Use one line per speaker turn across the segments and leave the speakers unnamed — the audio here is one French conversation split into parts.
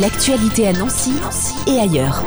L'actualité à Nancy, et ailleurs.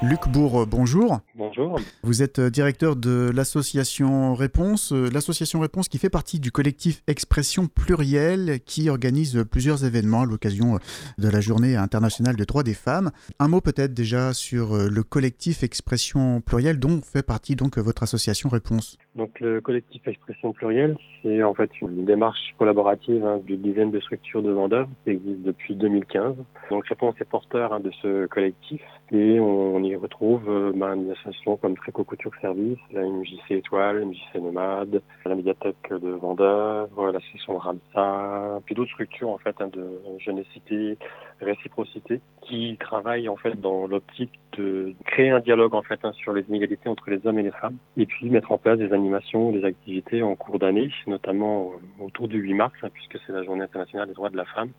Luc Bourg, bonjour.
Bonjour.
Vous êtes euh, directeur de l'association Réponse, euh, l'association Réponse qui fait partie du collectif Expression Plurielle qui organise plusieurs événements à l'occasion euh, de la journée internationale des droits des femmes. Un mot peut-être déjà sur le collectif Expression Plurielle dont fait partie donc votre association Réponse.
Donc le collectif Expression Plurielle, c'est en fait une démarche collaborative hein, d'une dizaine de structures de vendeurs qui existe depuis 2015. Donc Réponse est porteur hein, de ce collectif et on, y retrouve euh, ben, des associations comme Tréco Couture Service, la MJC Étoile, MJC Nomade, la médiathèque de vendeurs, l'association Ramsa, puis d'autres structures en fait hein, de jeunessité, réciprocité, qui travaillent en fait dans l'optique de créer un dialogue en fait hein, sur les inégalités entre les hommes et les femmes, et puis mettre en place des animations, des activités en cours d'année, notamment autour du 8 mars, hein, puisque c'est la Journée internationale des droits de la femme.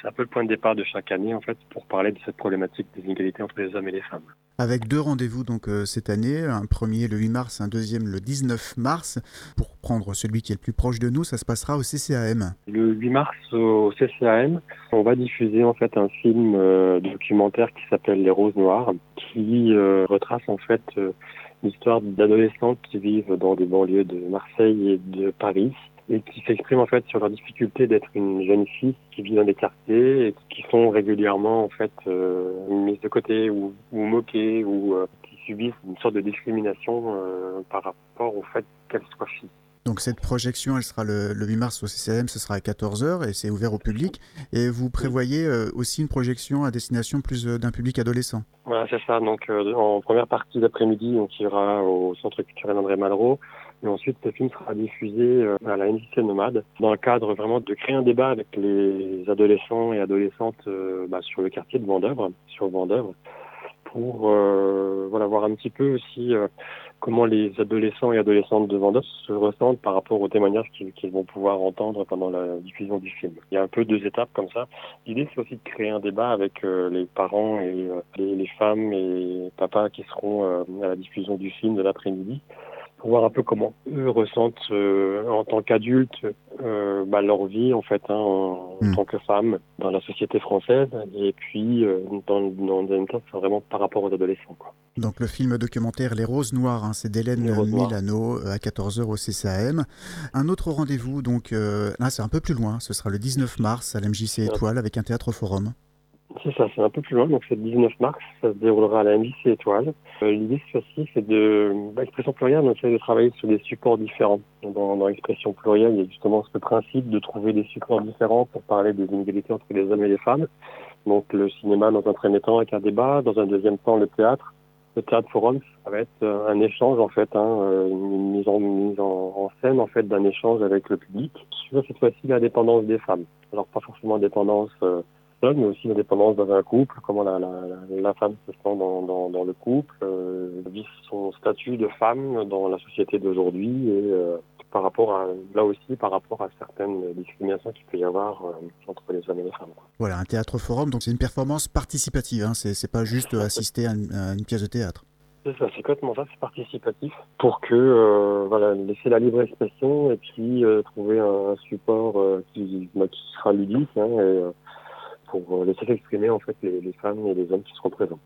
C'est un peu le point de départ de chaque année en fait pour parler de cette problématique des inégalités entre les hommes et les femmes.
Avec deux rendez-vous donc euh, cette année, un premier le 8 mars, un deuxième le 19 mars. Pour prendre celui qui est le plus proche de nous, ça se passera au CCAM.
Le 8 mars au CCAM, on va diffuser en fait un film euh, documentaire qui s'appelle Les Roses Noires, qui euh, retrace en fait l'histoire d'adolescentes qui vivent dans des banlieues de Marseille et de Paris et qui s'expriment en fait sur leur difficulté d'être une jeune fille qui vit dans des quartiers et qui sont régulièrement en fait euh, mises de côté ou, moquées ou euh, qui subissent une sorte de discrimination euh, par rapport au fait qu'elles soient filles.
Donc cette projection, elle sera le, 8 mars au CCM, ce sera à 14h et c'est ouvert au public. Et vous prévoyez aussi une projection à destination plus d'un public adolescent
Voilà, c'est ça. Donc en première partie d'après-midi, on ira au Centre culturel André Malraux et ensuite, ce film sera diffusé euh, à la NCC Nomade dans le cadre vraiment de créer un débat avec les adolescents et adolescentes euh, bah, sur le quartier de Vendœuvre, sur Vendœuvre, pour euh, voilà voir un petit peu aussi comment les adolescents et adolescentes de Vendôme se ressentent par rapport aux témoignages qu'ils vont pouvoir entendre pendant la diffusion du film. Il y a un peu deux étapes comme ça. L'idée, c'est aussi de créer un débat avec les parents et les, les, femmes et papas qui seront à la diffusion du film de l'après-midi pour voir un peu comment eux ressentent euh, en tant qu'adultes euh, bah, leur vie en fait hein, en, hmm. tant que femmes dans la société française et puis euh, dans, dans, c'est vraiment par rapport aux adolescents quoi.
Donc le film documentaire Les Roses Noires, hein, c'est d'Hélène Milano à 14h au CCAM. Un autre rendez-vous, donc là c'est un peu plus loin, ce sera le 19 mars à l'MJC Étoile avec un théâtre forum.
C'est ça, c'est un peu plus loin, donc c'est le 19 mars, ça se déroulera à la MJC Étoile. Euh, L'idée aussi, c'est de, bah, Expression plurielle, on essaie de travailler sur des supports différents. Dans, dans l'expression plurielle, il y a justement ce principe de trouver des supports différents pour parler des inégalités entre les hommes et les femmes. Donc le cinéma dans un premier temps avec un débat, dans un deuxième temps le théâtre. Le théâtre forum, ça va être euh, un échange en fait, hein, euh, une mise en, mise en, scène en fait d'un échange avec le public sur cette fois-ci la dépendance des femmes. Alors pas forcément dépendance euh, mais aussi la dépendance dans un couple, comment la, la, la femme se sent dans, dans, dans le couple, euh, vit son statut de femme dans la société d'aujourd'hui et euh, par rapport à là aussi par rapport à certaines discriminations qu'il peut y avoir euh, entre les hommes et les femmes.
Voilà, un théâtre forum, donc c'est une performance participative, hein, c'est pas juste assister à une, pièce de théâtre.
C'est ça, c'est complètement ça, c'est participatif pour que euh, voilà laisser la libre expression et puis euh, trouver un, support qui, bah, qui sera ludique hein, et pour laisser s'exprimer en fait les, les, femmes et les hommes qui seront présents.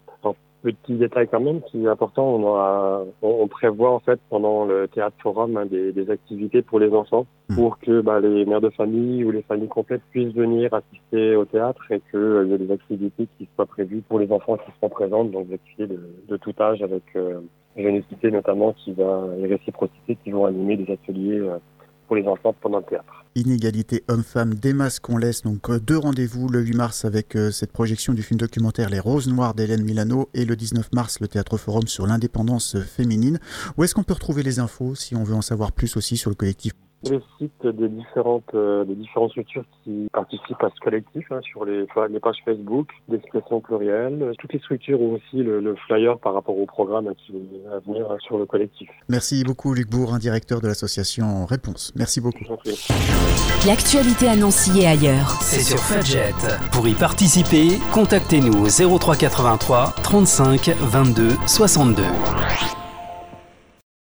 Petit détail quand même qui est important, on, a, on, prévoit en fait pendant le théâtre forum hein, des, des, activités pour les enfants hmm. pour que bah, les mères de famille ou les familles complètes puissent venir assister au théâtre et qu'il euh, y ait des activités qui soient prévues pour les enfants qui seront présentes, donc des activités de, de tout âge avec euh, jeunessité notamment qui va et réciprocité qui vont animer des ateliers euh, pour les enfants pendant le théâtre.
Inégalité homme-femme, des masques qu'on laisse. Donc euh, deux rendez-vous le 8 mars avec euh, cette projection du film documentaire Les Roses Noires d'Hélène Milano et le 19 mars le Théâtre Forum sur l'indépendance féminine. Où est-ce qu'on peut retrouver les infos si on veut en savoir plus aussi sur le collectif
le site des différentes, euh, des différentes structures qui participent à ce collectif, hein, sur les, les, pages Facebook, d'expression plurielle. Toutes les structures ont aussi le, flyer par rapport au programme qui est à venir sur le collectif.
Merci beaucoup Luc Bourg, directeur de l'association Réponse. Merci beaucoup.
L'actualité annoncée et ailleurs.
C'est sur Fudget. Pour y participer, contactez-nous au 0383 35 22 62.